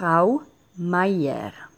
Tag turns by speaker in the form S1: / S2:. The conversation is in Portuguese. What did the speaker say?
S1: Frau Meier.